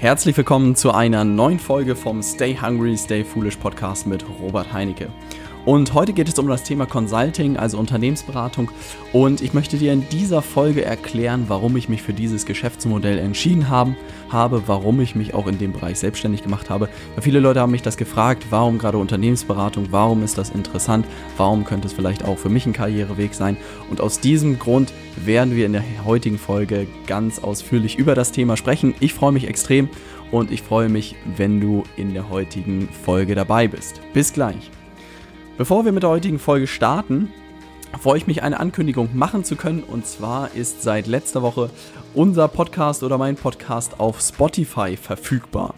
Herzlich willkommen zu einer neuen Folge vom Stay Hungry, Stay Foolish Podcast mit Robert Heinecke. Und heute geht es um das Thema Consulting, also Unternehmensberatung. Und ich möchte dir in dieser Folge erklären, warum ich mich für dieses Geschäftsmodell entschieden haben, habe, warum ich mich auch in dem Bereich selbstständig gemacht habe. Weil viele Leute haben mich das gefragt, warum gerade Unternehmensberatung, warum ist das interessant, warum könnte es vielleicht auch für mich ein Karriereweg sein. Und aus diesem Grund werden wir in der heutigen Folge ganz ausführlich über das Thema sprechen. Ich freue mich extrem und ich freue mich, wenn du in der heutigen Folge dabei bist. Bis gleich. Bevor wir mit der heutigen Folge starten, freue ich mich, eine Ankündigung machen zu können. Und zwar ist seit letzter Woche unser Podcast oder mein Podcast auf Spotify verfügbar.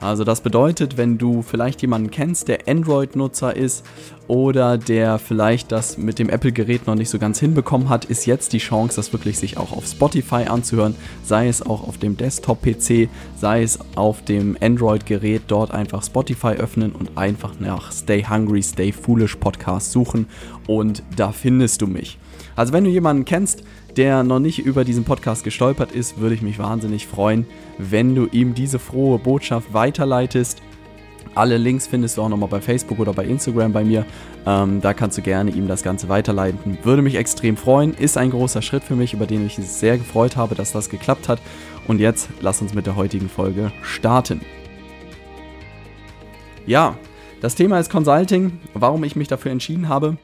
Also das bedeutet, wenn du vielleicht jemanden kennst, der Android-Nutzer ist oder der vielleicht das mit dem Apple-Gerät noch nicht so ganz hinbekommen hat, ist jetzt die Chance, das wirklich sich auch auf Spotify anzuhören, sei es auch auf dem Desktop-PC, sei es auf dem Android-Gerät, dort einfach Spotify öffnen und einfach nach Stay Hungry, Stay Foolish Podcast suchen und da findest du mich. Also wenn du jemanden kennst, der noch nicht über diesen Podcast gestolpert ist, würde ich mich wahnsinnig freuen, wenn du ihm diese frohe Botschaft weiterleitest. Alle Links findest du auch nochmal bei Facebook oder bei Instagram bei mir. Ähm, da kannst du gerne ihm das Ganze weiterleiten. Würde mich extrem freuen. Ist ein großer Schritt für mich, über den ich sehr gefreut habe, dass das geklappt hat. Und jetzt lass uns mit der heutigen Folge starten. Ja, das Thema ist Consulting. Warum ich mich dafür entschieden habe.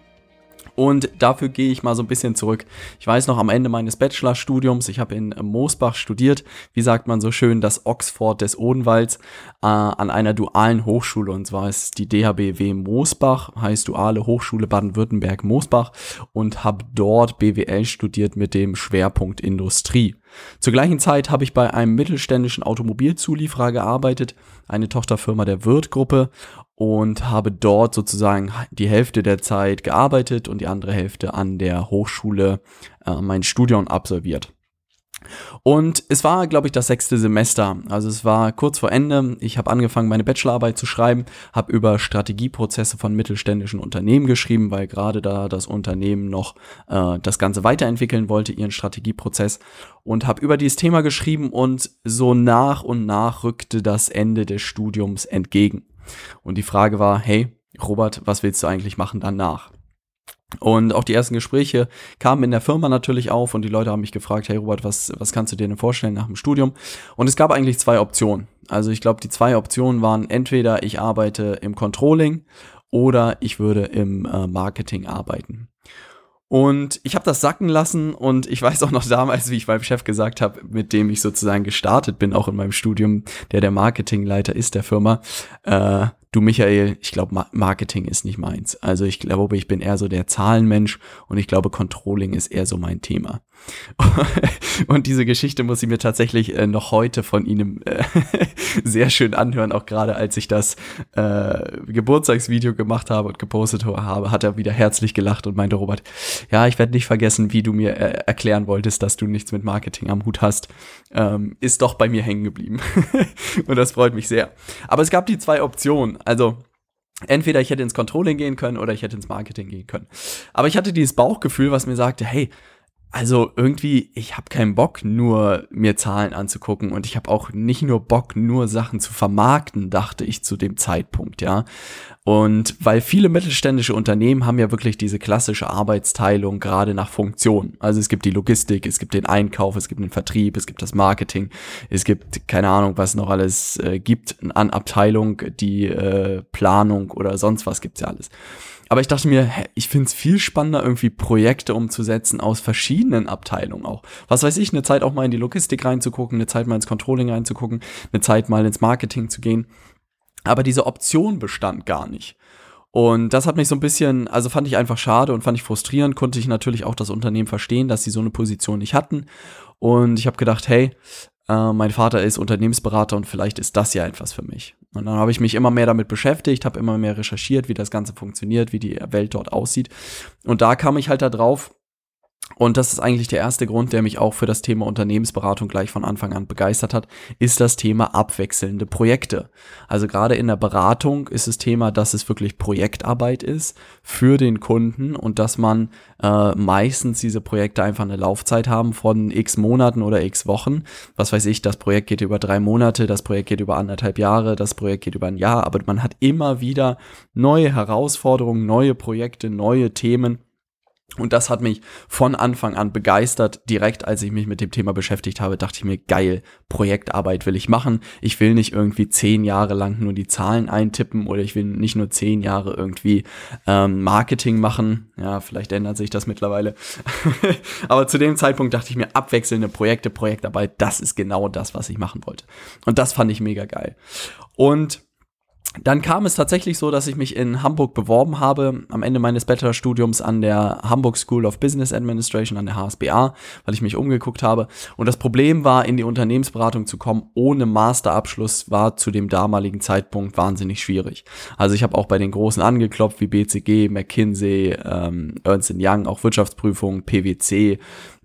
Und dafür gehe ich mal so ein bisschen zurück. Ich weiß noch am Ende meines Bachelorstudiums, ich habe in Moosbach studiert, wie sagt man so schön, das Oxford des Odenwalds, äh, an einer dualen Hochschule. Und zwar ist die DHBW Moosbach, heißt Duale Hochschule Baden-Württemberg Moosbach und habe dort BWL studiert mit dem Schwerpunkt Industrie. Zur gleichen Zeit habe ich bei einem mittelständischen Automobilzulieferer gearbeitet, eine Tochterfirma der Wirth-Gruppe und habe dort sozusagen die Hälfte der Zeit gearbeitet und die andere Hälfte an der Hochschule äh, mein Studium absolviert. Und es war, glaube ich, das sechste Semester. Also es war kurz vor Ende. Ich habe angefangen, meine Bachelorarbeit zu schreiben, habe über Strategieprozesse von mittelständischen Unternehmen geschrieben, weil gerade da das Unternehmen noch äh, das Ganze weiterentwickeln wollte, ihren Strategieprozess. Und habe über dieses Thema geschrieben und so nach und nach rückte das Ende des Studiums entgegen. Und die Frage war, hey, Robert, was willst du eigentlich machen danach? Und auch die ersten Gespräche kamen in der Firma natürlich auf und die Leute haben mich gefragt, hey Robert, was, was kannst du dir denn vorstellen nach dem Studium? Und es gab eigentlich zwei Optionen. Also ich glaube, die zwei Optionen waren entweder ich arbeite im Controlling oder ich würde im äh, Marketing arbeiten. Und ich habe das sacken lassen und ich weiß auch noch damals, wie ich meinem Chef gesagt habe, mit dem ich sozusagen gestartet bin, auch in meinem Studium, der der Marketingleiter ist der Firma, äh, du Michael, ich glaube, Marketing ist nicht meins. Also ich glaube, ich bin eher so der Zahlenmensch und ich glaube, Controlling ist eher so mein Thema. und diese Geschichte muss ich mir tatsächlich äh, noch heute von Ihnen äh, sehr schön anhören, auch gerade als ich das äh, Geburtstagsvideo gemacht habe und gepostet habe, hat er wieder herzlich gelacht und meinte, Robert, ja, ich werde nicht vergessen, wie du mir äh, erklären wolltest, dass du nichts mit Marketing am Hut hast. Ähm, ist doch bei mir hängen geblieben. und das freut mich sehr. Aber es gab die zwei Optionen. Also entweder ich hätte ins Controlling gehen können oder ich hätte ins Marketing gehen können. Aber ich hatte dieses Bauchgefühl, was mir sagte, hey, also irgendwie, ich habe keinen Bock, nur mir Zahlen anzugucken und ich habe auch nicht nur Bock, nur Sachen zu vermarkten, dachte ich zu dem Zeitpunkt, ja. Und weil viele mittelständische Unternehmen haben ja wirklich diese klassische Arbeitsteilung gerade nach Funktion. Also es gibt die Logistik, es gibt den Einkauf, es gibt den Vertrieb, es gibt das Marketing, es gibt keine Ahnung, was noch alles äh, gibt an Abteilung, die äh, Planung oder sonst was gibt's ja alles. Aber ich dachte mir, hä, ich finde es viel spannender, irgendwie Projekte umzusetzen aus verschiedenen Abteilungen auch. Was weiß ich, eine Zeit auch mal in die Logistik reinzugucken, eine Zeit mal ins Controlling reinzugucken, eine Zeit mal ins Marketing zu gehen. Aber diese Option bestand gar nicht. Und das hat mich so ein bisschen, also fand ich einfach schade und fand ich frustrierend, konnte ich natürlich auch das Unternehmen verstehen, dass sie so eine Position nicht hatten. Und ich habe gedacht, hey, äh, mein Vater ist Unternehmensberater und vielleicht ist das ja etwas für mich. Und dann habe ich mich immer mehr damit beschäftigt, habe immer mehr recherchiert, wie das Ganze funktioniert, wie die Welt dort aussieht. Und da kam ich halt da drauf, und das ist eigentlich der erste Grund, der mich auch für das Thema Unternehmensberatung gleich von Anfang an begeistert hat, ist das Thema abwechselnde Projekte. Also gerade in der Beratung ist das Thema, dass es wirklich Projektarbeit ist für den Kunden und dass man äh, meistens diese Projekte einfach eine Laufzeit haben von x Monaten oder x Wochen. Was weiß ich, das Projekt geht über drei Monate, das Projekt geht über anderthalb Jahre, das Projekt geht über ein Jahr, aber man hat immer wieder neue Herausforderungen, neue Projekte, neue Themen und das hat mich von Anfang an begeistert. Direkt als ich mich mit dem Thema beschäftigt habe, dachte ich mir, geil, Projektarbeit will ich machen. Ich will nicht irgendwie zehn Jahre lang nur die Zahlen eintippen oder ich will nicht nur zehn Jahre irgendwie ähm, Marketing machen. Ja, vielleicht ändert sich das mittlerweile. Aber zu dem Zeitpunkt dachte ich mir, abwechselnde Projekte, Projektarbeit, das ist genau das, was ich machen wollte. Und das fand ich mega geil. Und dann kam es tatsächlich so, dass ich mich in Hamburg beworben habe, am Ende meines Bachelorstudiums an der Hamburg School of Business Administration, an der HSBA, weil ich mich umgeguckt habe. Und das Problem war, in die Unternehmensberatung zu kommen ohne Masterabschluss war zu dem damaligen Zeitpunkt wahnsinnig schwierig. Also ich habe auch bei den Großen angeklopft, wie BCG, McKinsey, ähm, Ernst Young, auch Wirtschaftsprüfung, PwC,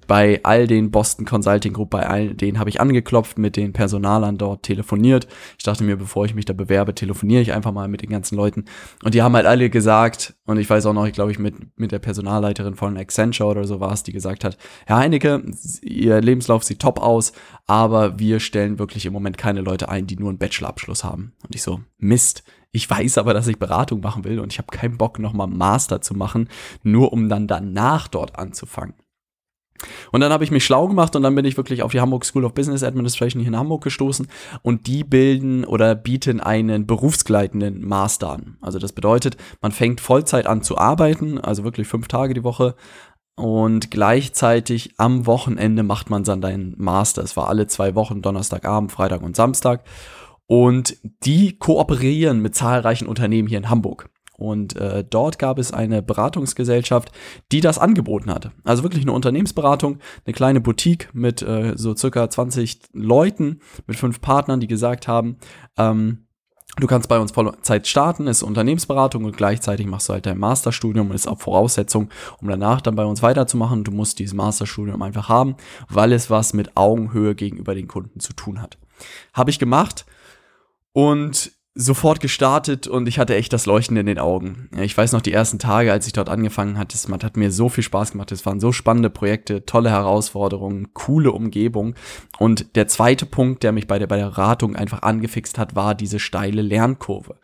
bei all den Boston Consulting Group, bei all denen habe ich angeklopft, mit den Personalern dort telefoniert. Ich dachte mir, bevor ich mich da bewerbe, telefoniere ich einfach mal mit den ganzen Leuten. Und die haben halt alle gesagt, und ich weiß auch noch, ich glaube ich mit, mit der Personalleiterin von Accenture oder so war es, die gesagt hat, Herr Heinecke, Ihr Lebenslauf sieht top aus, aber wir stellen wirklich im Moment keine Leute ein, die nur einen Bachelorabschluss haben. Und ich so, Mist. Ich weiß aber, dass ich Beratung machen will und ich habe keinen Bock, nochmal Master zu machen, nur um dann danach dort anzufangen. Und dann habe ich mich schlau gemacht und dann bin ich wirklich auf die Hamburg School of Business Administration hier in Hamburg gestoßen und die bilden oder bieten einen berufsgleitenden Master an. Also das bedeutet, man fängt Vollzeit an zu arbeiten, also wirklich fünf Tage die Woche und gleichzeitig am Wochenende macht man dann deinen Master. Es war alle zwei Wochen, Donnerstagabend, Freitag und Samstag. Und die kooperieren mit zahlreichen Unternehmen hier in Hamburg. Und äh, dort gab es eine Beratungsgesellschaft, die das angeboten hat. Also wirklich eine Unternehmensberatung, eine kleine Boutique mit äh, so circa 20 Leuten, mit fünf Partnern, die gesagt haben, ähm, Du kannst bei uns Vollzeit starten, ist Unternehmensberatung und gleichzeitig machst du halt dein Masterstudium und ist auch Voraussetzung, um danach dann bei uns weiterzumachen. Du musst dieses Masterstudium einfach haben, weil es was mit Augenhöhe gegenüber den Kunden zu tun hat. Habe ich gemacht und sofort gestartet und ich hatte echt das Leuchten in den Augen. Ich weiß noch die ersten Tage, als ich dort angefangen hatte, es hat mir so viel Spaß gemacht. Es waren so spannende Projekte, tolle Herausforderungen, coole Umgebung. Und der zweite Punkt, der mich bei der, bei der Beratung einfach angefixt hat, war diese steile Lernkurve.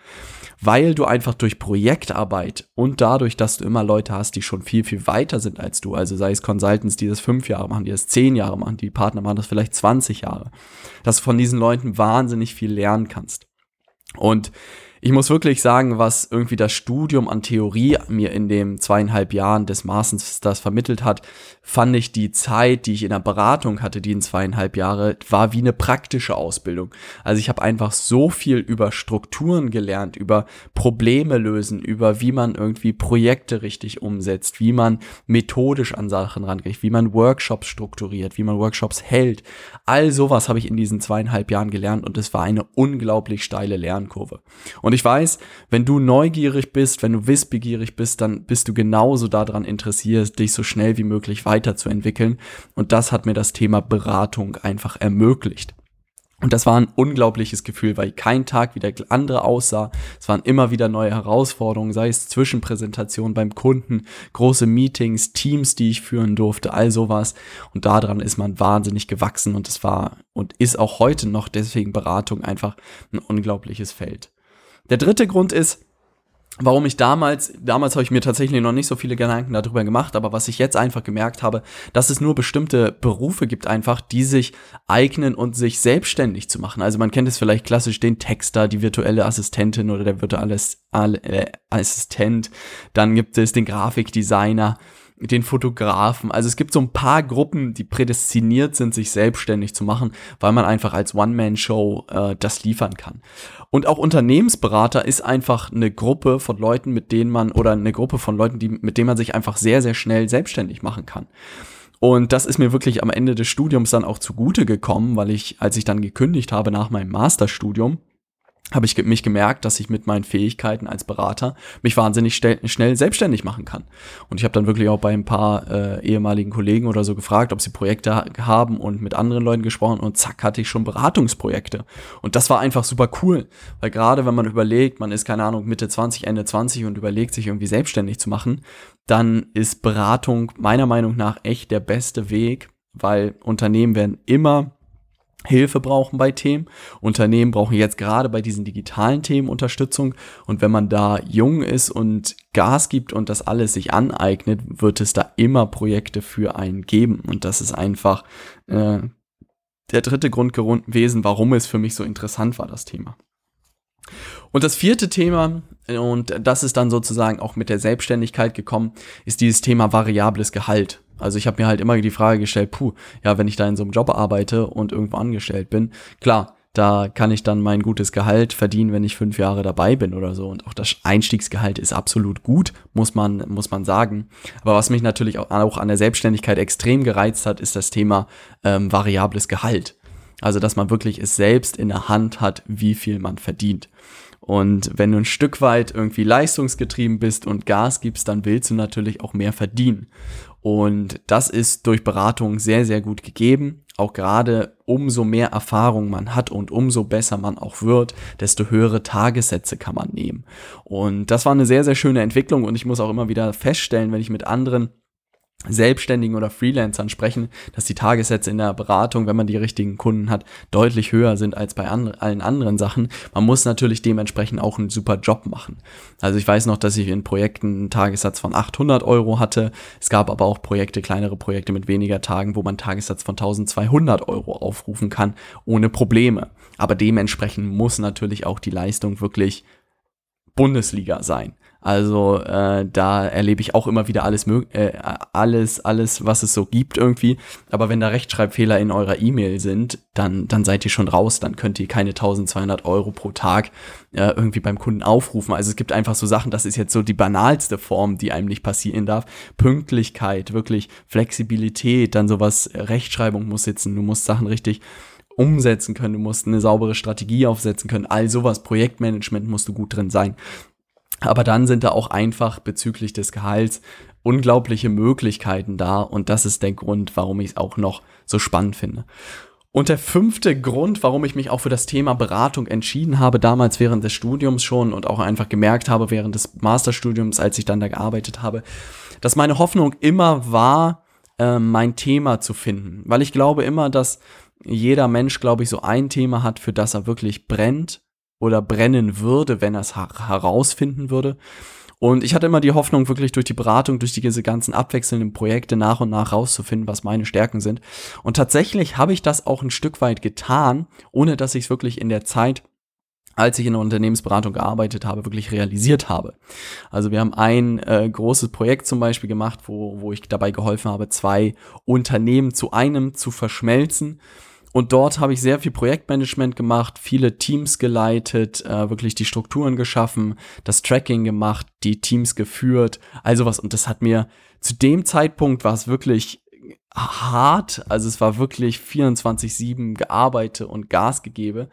Weil du einfach durch Projektarbeit und dadurch, dass du immer Leute hast, die schon viel, viel weiter sind als du, also sei es Consultants, die das fünf Jahre machen, die das zehn Jahre machen, die Partner machen das vielleicht 20 Jahre, dass du von diesen Leuten wahnsinnig viel lernen kannst. Und ich muss wirklich sagen, was irgendwie das Studium an Theorie mir in den zweieinhalb Jahren des Masters vermittelt hat, fand ich die Zeit, die ich in der Beratung hatte, die in zweieinhalb Jahre, war wie eine praktische Ausbildung. Also ich habe einfach so viel über Strukturen gelernt, über Probleme lösen, über wie man irgendwie Projekte richtig umsetzt, wie man methodisch an Sachen rangeht, wie man Workshops strukturiert, wie man Workshops hält. All sowas habe ich in diesen zweieinhalb Jahren gelernt und es war eine unglaublich steile Lernkurve. Und und ich weiß, wenn du neugierig bist, wenn du wissbegierig bist, dann bist du genauso daran interessiert, dich so schnell wie möglich weiterzuentwickeln. Und das hat mir das Thema Beratung einfach ermöglicht. Und das war ein unglaubliches Gefühl, weil kein Tag wie der andere aussah. Es waren immer wieder neue Herausforderungen, sei es Zwischenpräsentationen beim Kunden, große Meetings, Teams, die ich führen durfte, all sowas. Und daran ist man wahnsinnig gewachsen und es war und ist auch heute noch deswegen Beratung einfach ein unglaubliches Feld. Der dritte Grund ist, warum ich damals, damals habe ich mir tatsächlich noch nicht so viele Gedanken darüber gemacht, aber was ich jetzt einfach gemerkt habe, dass es nur bestimmte Berufe gibt einfach, die sich eignen und sich selbstständig zu machen. Also man kennt es vielleicht klassisch den Texter, die virtuelle Assistentin oder der virtuelle äh, Assistent. Dann gibt es den Grafikdesigner den Fotografen. Also es gibt so ein paar Gruppen, die prädestiniert sind, sich selbstständig zu machen, weil man einfach als One-Man-Show äh, das liefern kann. Und auch Unternehmensberater ist einfach eine Gruppe von Leuten, mit denen man, oder eine Gruppe von Leuten, die, mit denen man sich einfach sehr, sehr schnell selbstständig machen kann. Und das ist mir wirklich am Ende des Studiums dann auch zugute gekommen, weil ich, als ich dann gekündigt habe nach meinem Masterstudium, habe ich mich gemerkt, dass ich mit meinen Fähigkeiten als Berater mich wahnsinnig schnell selbstständig machen kann. Und ich habe dann wirklich auch bei ein paar äh, ehemaligen Kollegen oder so gefragt, ob sie Projekte ha haben und mit anderen Leuten gesprochen und zack hatte ich schon Beratungsprojekte. Und das war einfach super cool, weil gerade wenn man überlegt, man ist keine Ahnung Mitte 20, Ende 20 und überlegt sich irgendwie selbstständig zu machen, dann ist Beratung meiner Meinung nach echt der beste Weg, weil Unternehmen werden immer Hilfe brauchen bei Themen. Unternehmen brauchen jetzt gerade bei diesen digitalen Themen Unterstützung. Und wenn man da jung ist und Gas gibt und das alles sich aneignet, wird es da immer Projekte für einen geben. Und das ist einfach äh, der dritte Grund gewesen, warum es für mich so interessant war, das Thema. Und das vierte Thema, und das ist dann sozusagen auch mit der Selbstständigkeit gekommen, ist dieses Thema variables Gehalt. Also ich habe mir halt immer die Frage gestellt, puh, ja, wenn ich da in so einem Job arbeite und irgendwo angestellt bin, klar, da kann ich dann mein gutes Gehalt verdienen, wenn ich fünf Jahre dabei bin oder so. Und auch das Einstiegsgehalt ist absolut gut, muss man, muss man sagen. Aber was mich natürlich auch, an der Selbstständigkeit extrem gereizt hat, ist das Thema ähm, variables Gehalt. Also, dass man wirklich es selbst in der Hand hat, wie viel man verdient. Und wenn du ein Stück weit irgendwie leistungsgetrieben bist und Gas gibst, dann willst du natürlich auch mehr verdienen. Und das ist durch Beratung sehr, sehr gut gegeben. Auch gerade umso mehr Erfahrung man hat und umso besser man auch wird, desto höhere Tagessätze kann man nehmen. Und das war eine sehr, sehr schöne Entwicklung und ich muss auch immer wieder feststellen, wenn ich mit anderen Selbstständigen oder Freelancern sprechen, dass die Tagessätze in der Beratung, wenn man die richtigen Kunden hat, deutlich höher sind als bei an, allen anderen Sachen. Man muss natürlich dementsprechend auch einen super Job machen. Also ich weiß noch, dass ich in Projekten einen Tagessatz von 800 Euro hatte. Es gab aber auch Projekte, kleinere Projekte mit weniger Tagen, wo man einen Tagessatz von 1200 Euro aufrufen kann, ohne Probleme. Aber dementsprechend muss natürlich auch die Leistung wirklich Bundesliga sein. Also äh, da erlebe ich auch immer wieder alles, äh, alles, alles, was es so gibt irgendwie. Aber wenn da Rechtschreibfehler in eurer E-Mail sind, dann, dann seid ihr schon raus. Dann könnt ihr keine 1200 Euro pro Tag äh, irgendwie beim Kunden aufrufen. Also es gibt einfach so Sachen, das ist jetzt so die banalste Form, die einem nicht passieren darf. Pünktlichkeit, wirklich Flexibilität, dann sowas, Rechtschreibung muss sitzen, du musst Sachen richtig umsetzen können, du musst eine saubere Strategie aufsetzen können, all sowas, Projektmanagement musst du gut drin sein. Aber dann sind da auch einfach bezüglich des Gehalts unglaubliche Möglichkeiten da und das ist der Grund, warum ich es auch noch so spannend finde. Und der fünfte Grund, warum ich mich auch für das Thema Beratung entschieden habe, damals während des Studiums schon und auch einfach gemerkt habe während des Masterstudiums, als ich dann da gearbeitet habe, dass meine Hoffnung immer war, äh, mein Thema zu finden. Weil ich glaube immer, dass jeder Mensch, glaube ich, so ein Thema hat, für das er wirklich brennt oder brennen würde, wenn er es herausfinden würde. Und ich hatte immer die Hoffnung, wirklich durch die Beratung, durch diese ganzen abwechselnden Projekte nach und nach rauszufinden, was meine Stärken sind. Und tatsächlich habe ich das auch ein Stück weit getan, ohne dass ich es wirklich in der Zeit als ich in der Unternehmensberatung gearbeitet habe, wirklich realisiert habe. Also wir haben ein äh, großes Projekt zum Beispiel gemacht, wo, wo ich dabei geholfen habe, zwei Unternehmen zu einem zu verschmelzen und dort habe ich sehr viel Projektmanagement gemacht, viele Teams geleitet, äh, wirklich die Strukturen geschaffen, das Tracking gemacht, die Teams geführt, also was. Und das hat mir zu dem Zeitpunkt war es wirklich hart. Also es war wirklich 24-7 gearbeitet und Gas gegeben.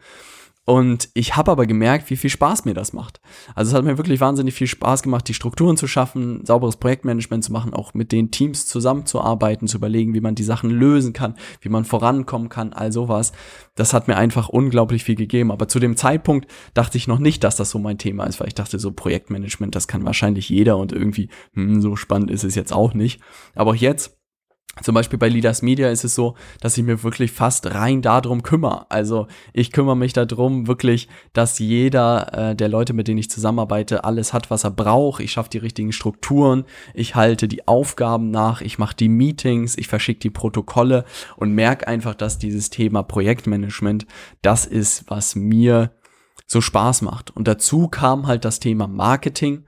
Und ich habe aber gemerkt, wie viel Spaß mir das macht. Also es hat mir wirklich wahnsinnig viel Spaß gemacht, die Strukturen zu schaffen, sauberes Projektmanagement zu machen, auch mit den Teams zusammenzuarbeiten, zu überlegen, wie man die Sachen lösen kann, wie man vorankommen kann, all sowas. Das hat mir einfach unglaublich viel gegeben. Aber zu dem Zeitpunkt dachte ich noch nicht, dass das so mein Thema ist, weil ich dachte, so Projektmanagement, das kann wahrscheinlich jeder und irgendwie, hm, so spannend ist es jetzt auch nicht. Aber auch jetzt zum Beispiel bei Leaders Media ist es so, dass ich mir wirklich fast rein darum kümmere. Also ich kümmere mich darum wirklich, dass jeder äh, der Leute, mit denen ich zusammenarbeite, alles hat, was er braucht. Ich schaffe die richtigen Strukturen, ich halte die Aufgaben nach, ich mache die Meetings, ich verschicke die Protokolle und merke einfach, dass dieses Thema Projektmanagement das ist, was mir so Spaß macht. Und dazu kam halt das Thema Marketing,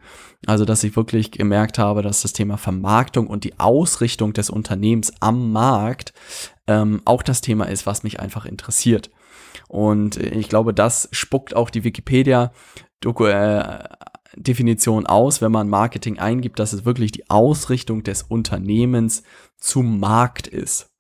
also dass ich wirklich gemerkt habe, dass das Thema Vermarktung und die Ausrichtung des Unternehmens am Markt ähm, auch das Thema ist, was mich einfach interessiert. Und ich glaube, das spuckt auch die Wikipedia Doku, äh, Definition aus, wenn man Marketing eingibt, dass es wirklich die Ausrichtung des Unternehmens zum Markt ist.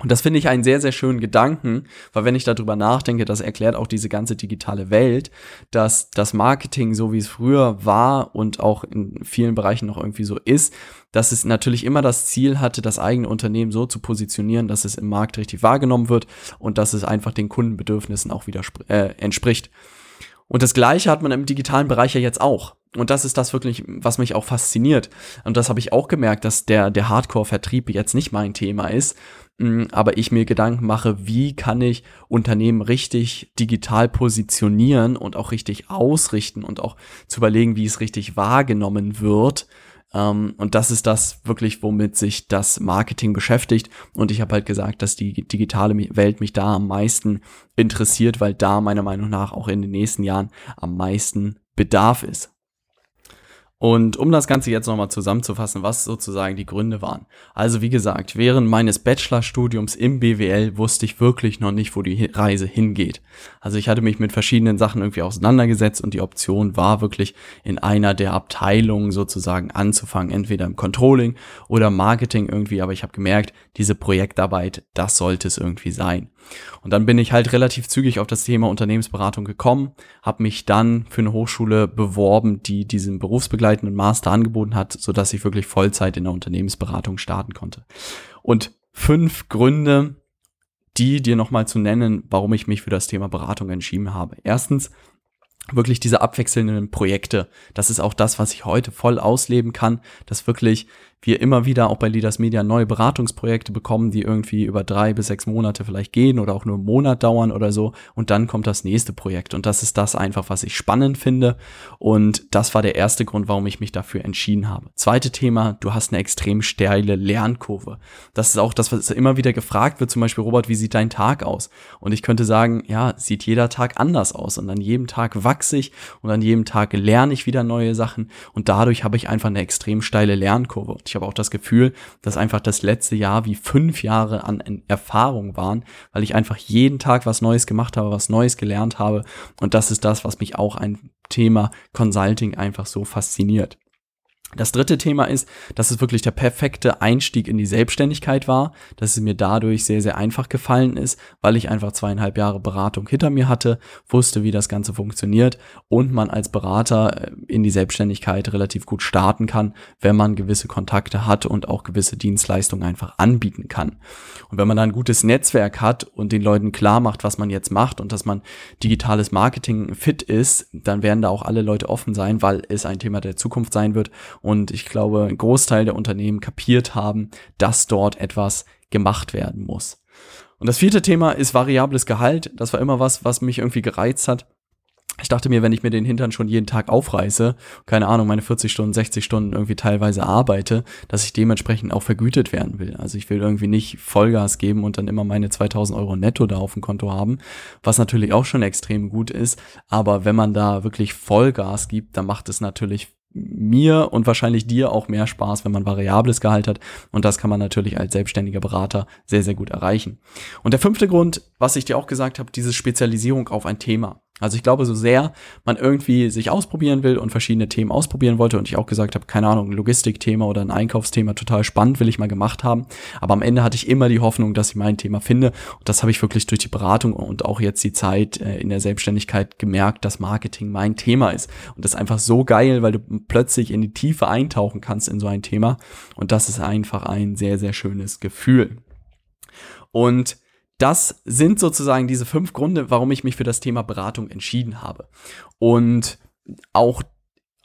Und das finde ich einen sehr, sehr schönen Gedanken, weil wenn ich darüber nachdenke, das erklärt auch diese ganze digitale Welt, dass das Marketing, so wie es früher war und auch in vielen Bereichen noch irgendwie so ist, dass es natürlich immer das Ziel hatte, das eigene Unternehmen so zu positionieren, dass es im Markt richtig wahrgenommen wird und dass es einfach den Kundenbedürfnissen auch wieder äh, entspricht. Und das Gleiche hat man im digitalen Bereich ja jetzt auch. Und das ist das wirklich, was mich auch fasziniert. Und das habe ich auch gemerkt, dass der, der Hardcore-Vertrieb jetzt nicht mein Thema ist, aber ich mir Gedanken mache, wie kann ich Unternehmen richtig digital positionieren und auch richtig ausrichten und auch zu überlegen, wie es richtig wahrgenommen wird ähm, und das ist das wirklich, womit sich das Marketing beschäftigt. Und ich habe halt gesagt, dass die digitale Welt mich da am meisten interessiert, weil da meiner Meinung nach auch in den nächsten Jahren am meisten Bedarf ist. Und um das Ganze jetzt nochmal zusammenzufassen, was sozusagen die Gründe waren. Also wie gesagt, während meines Bachelorstudiums im BWL wusste ich wirklich noch nicht, wo die Reise hingeht. Also ich hatte mich mit verschiedenen Sachen irgendwie auseinandergesetzt und die Option war wirklich in einer der Abteilungen sozusagen anzufangen, entweder im Controlling oder Marketing irgendwie, aber ich habe gemerkt, diese Projektarbeit, das sollte es irgendwie sein. Und dann bin ich halt relativ zügig auf das Thema Unternehmensberatung gekommen, habe mich dann für eine Hochschule beworben, die diesen berufsbegleitenden Master angeboten hat, so dass ich wirklich Vollzeit in der Unternehmensberatung starten konnte. Und fünf Gründe, die dir nochmal zu nennen, warum ich mich für das Thema Beratung entschieden habe. Erstens, wirklich diese abwechselnden Projekte. Das ist auch das, was ich heute voll ausleben kann, dass wirklich wir immer wieder auch bei Leaders Media neue Beratungsprojekte bekommen, die irgendwie über drei bis sechs Monate vielleicht gehen oder auch nur einen Monat dauern oder so. Und dann kommt das nächste Projekt. Und das ist das einfach, was ich spannend finde. Und das war der erste Grund, warum ich mich dafür entschieden habe. Zweite Thema, du hast eine extrem steile Lernkurve. Das ist auch das, was immer wieder gefragt wird. Zum Beispiel, Robert, wie sieht dein Tag aus? Und ich könnte sagen, ja, sieht jeder Tag anders aus. Und an jedem Tag wachse ich und an jedem Tag lerne ich wieder neue Sachen. Und dadurch habe ich einfach eine extrem steile Lernkurve. Ich habe auch das Gefühl, dass einfach das letzte Jahr wie fünf Jahre an Erfahrung waren, weil ich einfach jeden Tag was Neues gemacht habe, was Neues gelernt habe. Und das ist das, was mich auch ein Thema Consulting einfach so fasziniert. Das dritte Thema ist, dass es wirklich der perfekte Einstieg in die Selbstständigkeit war, dass es mir dadurch sehr, sehr einfach gefallen ist, weil ich einfach zweieinhalb Jahre Beratung hinter mir hatte, wusste, wie das Ganze funktioniert und man als Berater äh, in die Selbstständigkeit relativ gut starten kann, wenn man gewisse Kontakte hat und auch gewisse Dienstleistungen einfach anbieten kann. Und wenn man dann ein gutes Netzwerk hat und den Leuten klar macht, was man jetzt macht und dass man digitales Marketing fit ist, dann werden da auch alle Leute offen sein, weil es ein Thema der Zukunft sein wird und ich glaube, ein Großteil der Unternehmen kapiert haben, dass dort etwas gemacht werden muss. Und das vierte Thema ist variables Gehalt. Das war immer was, was mich irgendwie gereizt hat. Ich dachte mir, wenn ich mir den Hintern schon jeden Tag aufreiße, keine Ahnung, meine 40 Stunden, 60 Stunden irgendwie teilweise arbeite, dass ich dementsprechend auch vergütet werden will. Also ich will irgendwie nicht Vollgas geben und dann immer meine 2000 Euro netto da auf dem Konto haben, was natürlich auch schon extrem gut ist. Aber wenn man da wirklich Vollgas gibt, dann macht es natürlich mir und wahrscheinlich dir auch mehr Spaß, wenn man variables Gehalt hat. Und das kann man natürlich als selbstständiger Berater sehr, sehr gut erreichen. Und der fünfte Grund, was ich dir auch gesagt habe, diese Spezialisierung auf ein Thema. Also ich glaube, so sehr man irgendwie sich ausprobieren will und verschiedene Themen ausprobieren wollte und ich auch gesagt habe, keine Ahnung, ein Logistikthema oder ein Einkaufsthema total spannend, will ich mal gemacht haben. Aber am Ende hatte ich immer die Hoffnung, dass ich mein Thema finde. Und das habe ich wirklich durch die Beratung und auch jetzt die Zeit äh, in der Selbstständigkeit gemerkt, dass Marketing mein Thema ist. Und das ist einfach so geil, weil du plötzlich in die Tiefe eintauchen kannst in so ein Thema. Und das ist einfach ein sehr, sehr schönes Gefühl. Und das sind sozusagen diese fünf Gründe, warum ich mich für das Thema Beratung entschieden habe. Und auch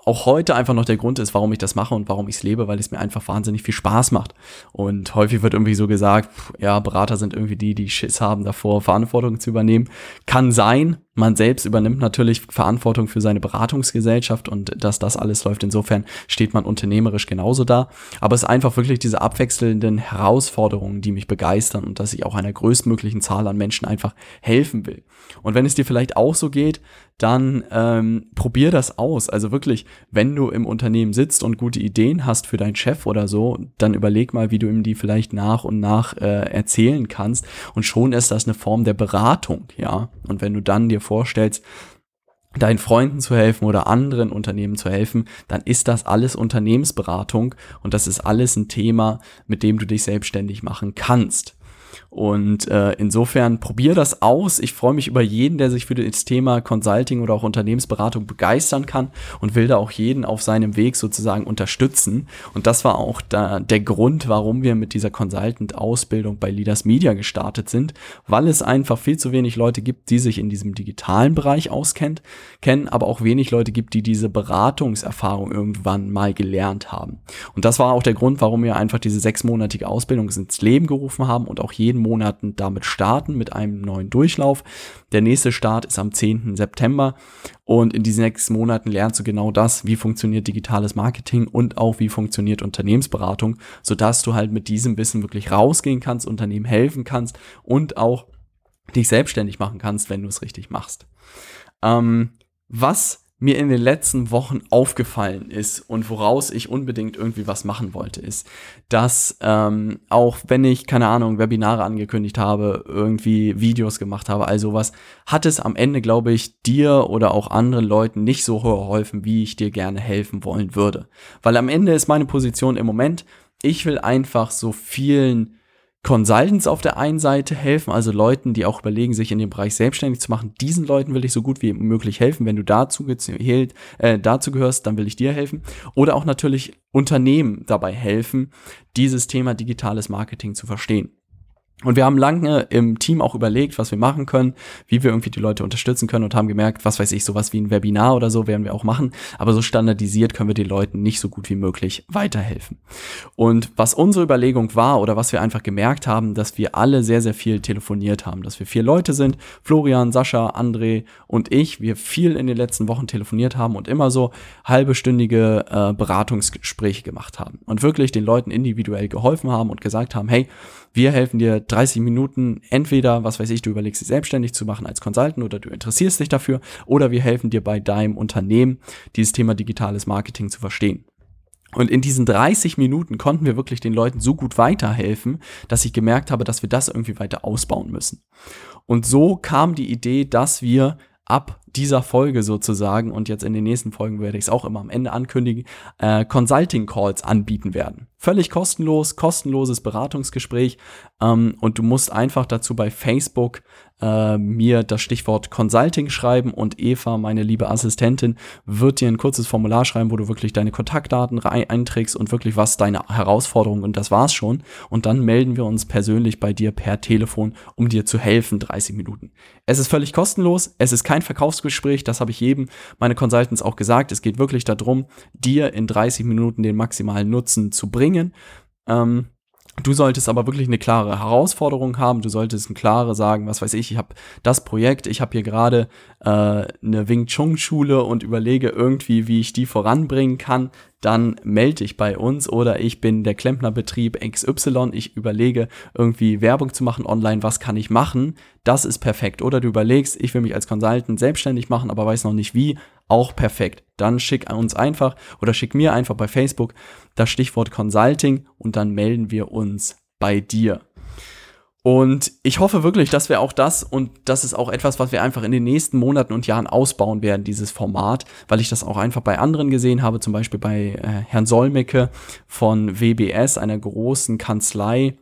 auch heute einfach noch der Grund ist, warum ich das mache und warum ich es lebe, weil es mir einfach wahnsinnig viel Spaß macht. Und häufig wird irgendwie so gesagt, ja, Berater sind irgendwie die, die Schiss haben davor, Verantwortung zu übernehmen. Kann sein, man selbst übernimmt natürlich Verantwortung für seine Beratungsgesellschaft und dass das alles läuft. Insofern steht man unternehmerisch genauso da. Aber es ist einfach wirklich diese abwechselnden Herausforderungen, die mich begeistern und dass ich auch einer größtmöglichen Zahl an Menschen einfach helfen will. Und wenn es dir vielleicht auch so geht, dann ähm, probier das aus. Also wirklich, wenn du im Unternehmen sitzt und gute Ideen hast für deinen Chef oder so, dann überleg mal, wie du ihm die vielleicht nach und nach äh, erzählen kannst. Und schon ist das eine Form der Beratung, ja. Und wenn du dann dir vorstellst, deinen Freunden zu helfen oder anderen Unternehmen zu helfen, dann ist das alles Unternehmensberatung und das ist alles ein Thema, mit dem du dich selbstständig machen kannst. Und äh, insofern probier das aus. Ich freue mich über jeden, der sich für das Thema Consulting oder auch Unternehmensberatung begeistern kann und will da auch jeden auf seinem Weg sozusagen unterstützen. Und das war auch da der Grund, warum wir mit dieser Consultant-Ausbildung bei Leaders Media gestartet sind, weil es einfach viel zu wenig Leute gibt, die sich in diesem digitalen Bereich auskennen, kennen, aber auch wenig Leute gibt, die diese Beratungserfahrung irgendwann mal gelernt haben. Und das war auch der Grund, warum wir einfach diese sechsmonatige Ausbildung ins Leben gerufen haben und auch jeden Monaten damit starten mit einem neuen Durchlauf. Der nächste Start ist am 10. September und in diesen sechs Monaten lernst du genau das, wie funktioniert digitales Marketing und auch wie funktioniert Unternehmensberatung, sodass du halt mit diesem Wissen wirklich rausgehen kannst, Unternehmen helfen kannst und auch dich selbstständig machen kannst, wenn du es richtig machst. Ähm, was mir in den letzten Wochen aufgefallen ist und woraus ich unbedingt irgendwie was machen wollte, ist, dass ähm, auch wenn ich, keine Ahnung, Webinare angekündigt habe, irgendwie Videos gemacht habe, all sowas, hat es am Ende, glaube ich, dir oder auch anderen Leuten nicht so geholfen, wie ich dir gerne helfen wollen würde. Weil am Ende ist meine Position im Moment, ich will einfach so vielen Consultants auf der einen Seite helfen, also Leuten, die auch überlegen, sich in dem Bereich selbstständig zu machen. Diesen Leuten will ich so gut wie möglich helfen. Wenn du dazu, äh, dazu gehörst, dann will ich dir helfen. Oder auch natürlich Unternehmen dabei helfen, dieses Thema digitales Marketing zu verstehen. Und wir haben lange im Team auch überlegt, was wir machen können, wie wir irgendwie die Leute unterstützen können und haben gemerkt, was weiß ich, sowas wie ein Webinar oder so werden wir auch machen. Aber so standardisiert können wir den Leuten nicht so gut wie möglich weiterhelfen. Und was unsere Überlegung war oder was wir einfach gemerkt haben, dass wir alle sehr, sehr viel telefoniert haben, dass wir vier Leute sind, Florian, Sascha, André und ich, wir viel in den letzten Wochen telefoniert haben und immer so halbestündige äh, Beratungsgespräche gemacht haben und wirklich den Leuten individuell geholfen haben und gesagt haben, hey, wir helfen dir 30 Minuten entweder, was weiß ich, du überlegst dich selbstständig zu machen als Consultant oder du interessierst dich dafür oder wir helfen dir bei deinem Unternehmen, dieses Thema digitales Marketing zu verstehen. Und in diesen 30 Minuten konnten wir wirklich den Leuten so gut weiterhelfen, dass ich gemerkt habe, dass wir das irgendwie weiter ausbauen müssen. Und so kam die Idee, dass wir ab dieser Folge sozusagen und jetzt in den nächsten Folgen werde ich es auch immer am Ende ankündigen, äh, Consulting Calls anbieten werden. Völlig kostenlos, kostenloses Beratungsgespräch ähm, und du musst einfach dazu bei Facebook äh, mir das Stichwort Consulting schreiben und Eva, meine liebe Assistentin, wird dir ein kurzes Formular schreiben, wo du wirklich deine Kontaktdaten einträgst und wirklich was deine Herausforderung und das war's schon. Und dann melden wir uns persönlich bei dir per Telefon, um dir zu helfen, 30 Minuten. Es ist völlig kostenlos, es ist kein Verkaufsgespräch, das habe ich jedem meine Consultants auch gesagt. Es geht wirklich darum, dir in 30 Minuten den maximalen Nutzen zu bringen. Ähm, Du solltest aber wirklich eine klare Herausforderung haben. Du solltest ein klare sagen, was weiß ich, ich habe das Projekt, ich habe hier gerade äh, eine Wing Chun Schule und überlege irgendwie, wie ich die voranbringen kann. Dann melde dich bei uns oder ich bin der Klempnerbetrieb XY. Ich überlege irgendwie Werbung zu machen online. Was kann ich machen? Das ist perfekt. Oder du überlegst, ich will mich als Consultant selbstständig machen, aber weiß noch nicht wie auch perfekt. Dann schick uns einfach oder schick mir einfach bei Facebook das Stichwort Consulting und dann melden wir uns bei dir. Und ich hoffe wirklich, dass wir auch das und das ist auch etwas, was wir einfach in den nächsten Monaten und Jahren ausbauen werden, dieses Format, weil ich das auch einfach bei anderen gesehen habe, zum Beispiel bei äh, Herrn Solmecke von WBS, einer großen Kanzlei,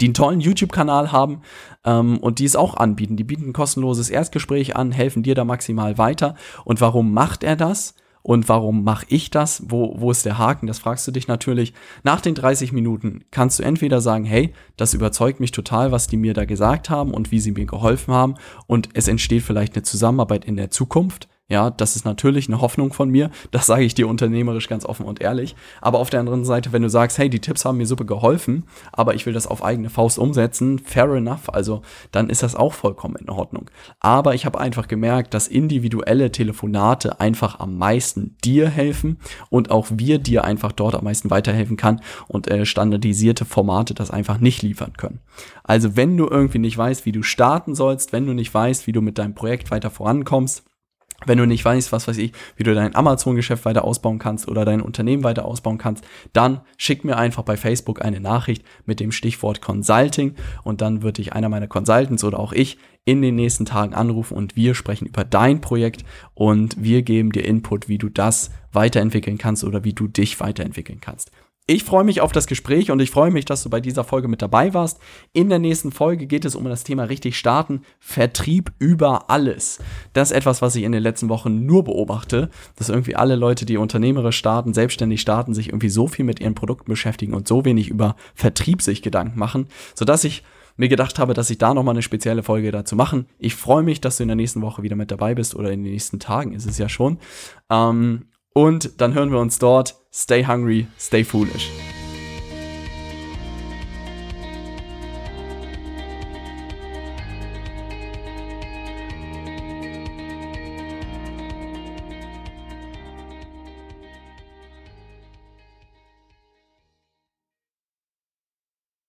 die einen tollen YouTube-Kanal haben ähm, und die es auch anbieten. Die bieten ein kostenloses Erstgespräch an, helfen dir da maximal weiter. Und warum macht er das? Und warum mache ich das? Wo, wo ist der Haken? Das fragst du dich natürlich. Nach den 30 Minuten kannst du entweder sagen, hey, das überzeugt mich total, was die mir da gesagt haben und wie sie mir geholfen haben. Und es entsteht vielleicht eine Zusammenarbeit in der Zukunft. Ja, das ist natürlich eine Hoffnung von mir. Das sage ich dir unternehmerisch ganz offen und ehrlich. Aber auf der anderen Seite, wenn du sagst, hey, die Tipps haben mir super geholfen, aber ich will das auf eigene Faust umsetzen, fair enough. Also dann ist das auch vollkommen in Ordnung. Aber ich habe einfach gemerkt, dass individuelle Telefonate einfach am meisten dir helfen und auch wir dir einfach dort am meisten weiterhelfen kann und äh, standardisierte Formate das einfach nicht liefern können. Also wenn du irgendwie nicht weißt, wie du starten sollst, wenn du nicht weißt, wie du mit deinem Projekt weiter vorankommst, wenn du nicht weißt, was weiß ich, wie du dein Amazon-Geschäft weiter ausbauen kannst oder dein Unternehmen weiter ausbauen kannst, dann schick mir einfach bei Facebook eine Nachricht mit dem Stichwort Consulting und dann wird dich einer meiner Consultants oder auch ich in den nächsten Tagen anrufen und wir sprechen über dein Projekt und wir geben dir Input, wie du das weiterentwickeln kannst oder wie du dich weiterentwickeln kannst. Ich freue mich auf das Gespräch und ich freue mich, dass du bei dieser Folge mit dabei warst. In der nächsten Folge geht es um das Thema richtig starten, Vertrieb über alles. Das ist etwas, was ich in den letzten Wochen nur beobachte, dass irgendwie alle Leute, die unternehmerisch starten, selbstständig starten, sich irgendwie so viel mit ihren Produkten beschäftigen und so wenig über Vertrieb sich Gedanken machen, sodass ich mir gedacht habe, dass ich da nochmal eine spezielle Folge dazu machen. Ich freue mich, dass du in der nächsten Woche wieder mit dabei bist oder in den nächsten Tagen ist es ja schon. Ähm, und dann hören wir uns dort. Stay hungry, stay foolish.